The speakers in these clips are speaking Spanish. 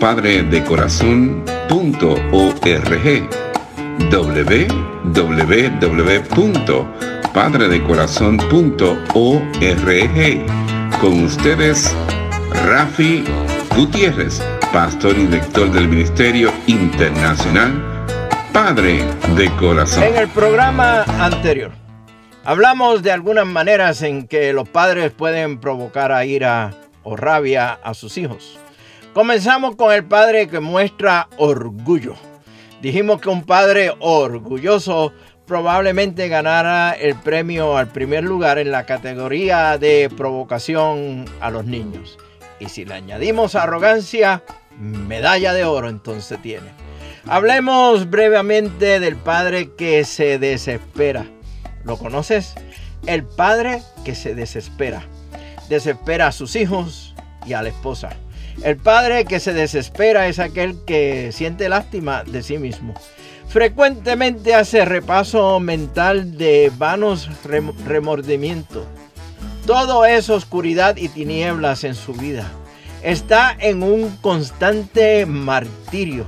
www.padredecorazon.org www.padredecorazon.org Con ustedes, Rafi Gutiérrez, pastor y director del Ministerio Internacional Padre de Corazón. En el programa anterior Hablamos de algunas maneras en que los padres pueden provocar a ira o rabia a sus hijos. Comenzamos con el padre que muestra orgullo. Dijimos que un padre orgulloso probablemente ganara el premio al primer lugar en la categoría de provocación a los niños. Y si le añadimos arrogancia, medalla de oro entonces tiene. Hablemos brevemente del padre que se desespera. ¿Lo conoces? El padre que se desespera. Desespera a sus hijos y a la esposa. El padre que se desespera es aquel que siente lástima de sí mismo. Frecuentemente hace repaso mental de vanos remordimientos. Todo es oscuridad y tinieblas en su vida. Está en un constante martirio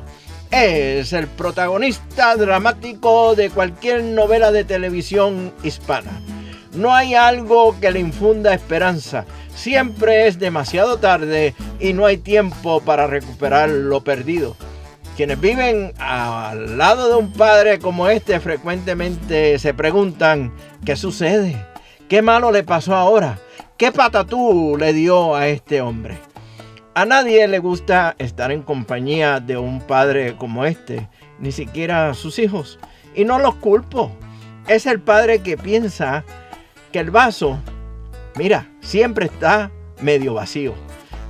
es el protagonista dramático de cualquier novela de televisión hispana. No hay algo que le infunda esperanza. Siempre es demasiado tarde y no hay tiempo para recuperar lo perdido. Quienes viven al lado de un padre como este frecuentemente se preguntan, ¿qué sucede? ¿Qué malo le pasó ahora? ¿Qué patatú le dio a este hombre? A nadie le gusta estar en compañía de un padre como este, ni siquiera a sus hijos. Y no los culpo. Es el padre que piensa que el vaso, mira, siempre está medio vacío.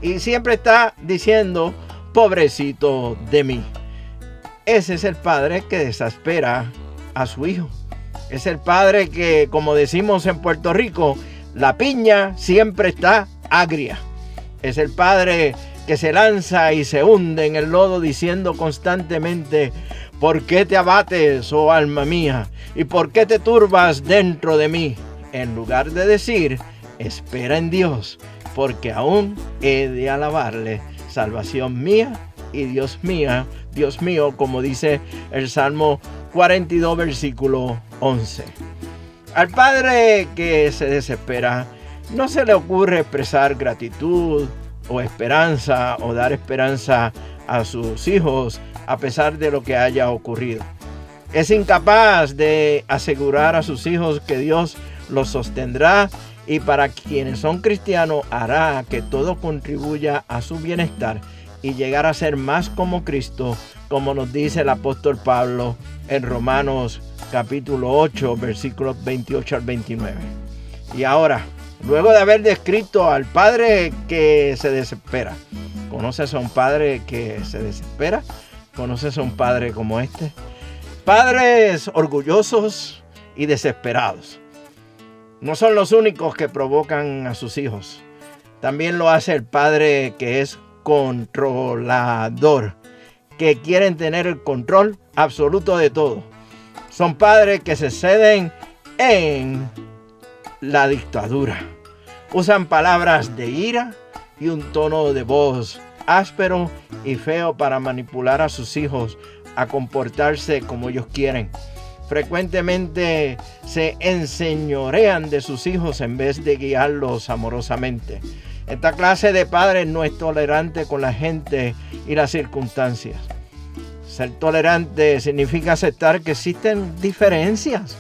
Y siempre está diciendo, pobrecito de mí. Ese es el padre que desespera a su hijo. Es el padre que, como decimos en Puerto Rico, la piña siempre está agria. Es el Padre que se lanza y se hunde en el lodo diciendo constantemente, ¿por qué te abates, oh alma mía? ¿Y por qué te turbas dentro de mí? En lugar de decir, espera en Dios, porque aún he de alabarle, salvación mía y Dios mía, Dios mío, como dice el Salmo 42, versículo 11. Al Padre que se desespera, no se le ocurre expresar gratitud o esperanza o dar esperanza a sus hijos a pesar de lo que haya ocurrido. Es incapaz de asegurar a sus hijos que Dios los sostendrá y para quienes son cristianos hará que todo contribuya a su bienestar y llegar a ser más como Cristo, como nos dice el apóstol Pablo en Romanos capítulo 8, versículos 28 al 29. Y ahora, Luego de haber descrito al padre que se desespera. ¿Conoces a un padre que se desespera? ¿Conoces a un padre como este? Padres orgullosos y desesperados. No son los únicos que provocan a sus hijos. También lo hace el padre que es controlador, que quieren tener el control absoluto de todo. Son padres que se ceden en la dictadura. Usan palabras de ira y un tono de voz áspero y feo para manipular a sus hijos a comportarse como ellos quieren. Frecuentemente se enseñorean de sus hijos en vez de guiarlos amorosamente. Esta clase de padres no es tolerante con la gente y las circunstancias. Ser tolerante significa aceptar que existen diferencias,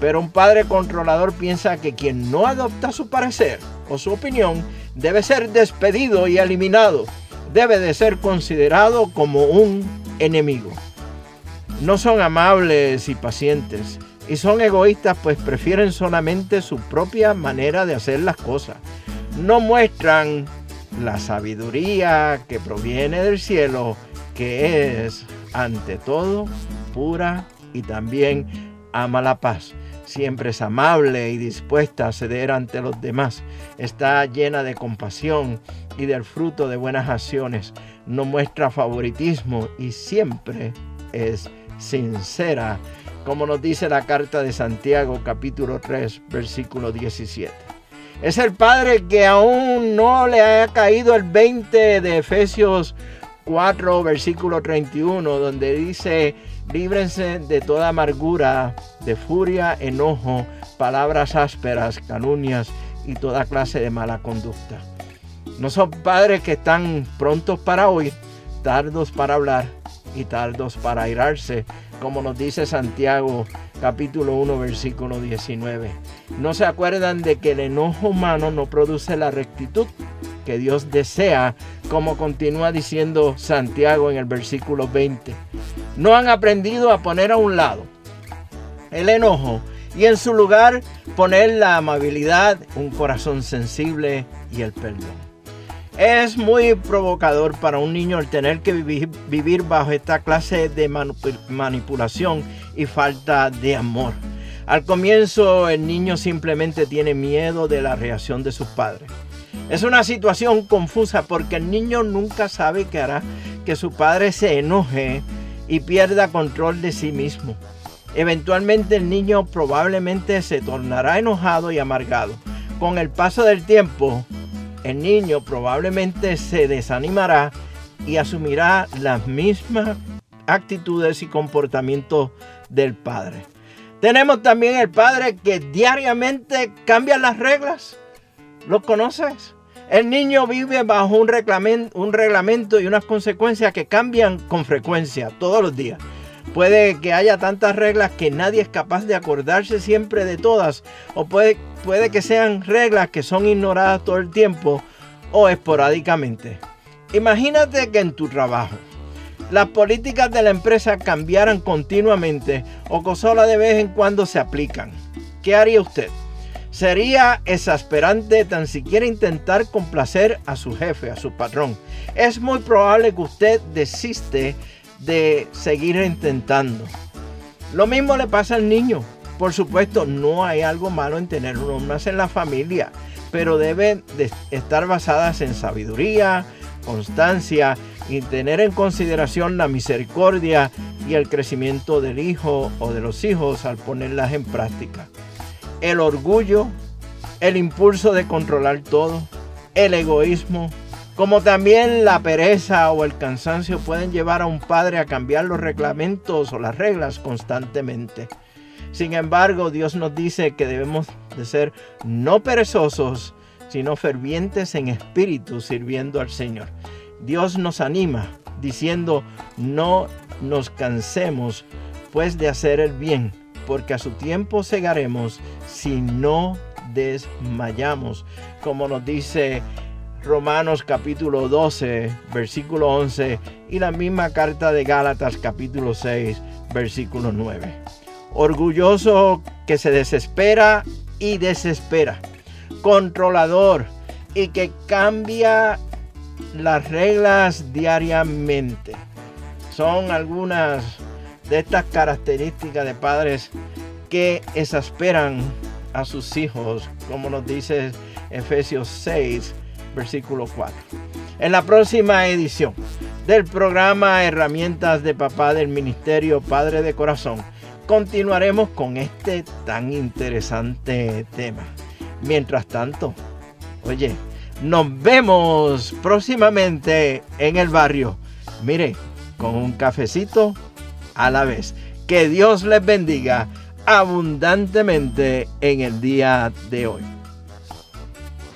pero un padre controlador piensa que quien no adopta su parecer o su opinión debe ser despedido y eliminado, debe de ser considerado como un enemigo. No son amables y pacientes y son egoístas pues prefieren solamente su propia manera de hacer las cosas. No muestran la sabiduría que proviene del cielo, que es ante todo pura y también ama la paz. Siempre es amable y dispuesta a ceder ante los demás. Está llena de compasión y del fruto de buenas acciones. No muestra favoritismo y siempre es sincera, como nos dice la carta de Santiago capítulo 3 versículo 17. Es el Padre que aún no le ha caído el 20 de Efesios 4, versículo 31, donde dice, líbrense de toda amargura, de furia, enojo, palabras ásperas, calumnias y toda clase de mala conducta. No son padres que están prontos para oír, tardos para hablar y tardos para airarse, como nos dice Santiago capítulo 1 versículo 19. No se acuerdan de que el enojo humano no produce la rectitud que Dios desea, como continúa diciendo Santiago en el versículo 20. No han aprendido a poner a un lado el enojo y en su lugar poner la amabilidad, un corazón sensible y el perdón. Es muy provocador para un niño el tener que vivir, bajo esta clase de manipulación y falta de amor. Al comienzo el niño simplemente tiene miedo de la reacción de sus padres. Es una situación confusa porque el niño nunca sabe qué hará que su padre se enoje y pierda control de sí mismo. Eventualmente el niño probablemente se tornará enojado y amargado. Con el paso del tiempo, el niño probablemente se desanimará y asumirá las mismas actitudes y comportamientos del padre. Tenemos también el padre que diariamente cambia las reglas. ¿Lo conoces? El niño vive bajo un reglamento, un reglamento y unas consecuencias que cambian con frecuencia todos los días. Puede que haya tantas reglas que nadie es capaz de acordarse siempre de todas. O puede, puede que sean reglas que son ignoradas todo el tiempo o esporádicamente. Imagínate que en tu trabajo las políticas de la empresa cambiaran continuamente o que solo de vez en cuando se aplican. ¿Qué haría usted? Sería exasperante tan siquiera intentar complacer a su jefe, a su patrón. Es muy probable que usted desiste de seguir intentando. Lo mismo le pasa al niño. Por supuesto, no hay algo malo en tener normas en la familia, pero deben de estar basadas en sabiduría, constancia y tener en consideración la misericordia y el crecimiento del hijo o de los hijos al ponerlas en práctica. El orgullo, el impulso de controlar todo, el egoísmo, como también la pereza o el cansancio pueden llevar a un padre a cambiar los reglamentos o las reglas constantemente. Sin embargo, Dios nos dice que debemos de ser no perezosos, sino fervientes en espíritu sirviendo al Señor. Dios nos anima diciendo, no nos cansemos pues de hacer el bien, porque a su tiempo segaremos si no desmayamos, como nos dice Romanos capítulo 12, versículo 11 y la misma carta de Gálatas capítulo 6, versículo 9. Orgulloso que se desespera y desespera. Controlador y que cambia las reglas diariamente. Son algunas de estas características de padres que exasperan a sus hijos, como nos dice Efesios 6, versículo 4. En la próxima edición del programa Herramientas de Papá del Ministerio Padre de Corazón, continuaremos con este tan interesante tema. Mientras tanto, oye, nos vemos próximamente en el barrio. Mire, con un cafecito a la vez. Que Dios les bendiga abundantemente en el día de hoy.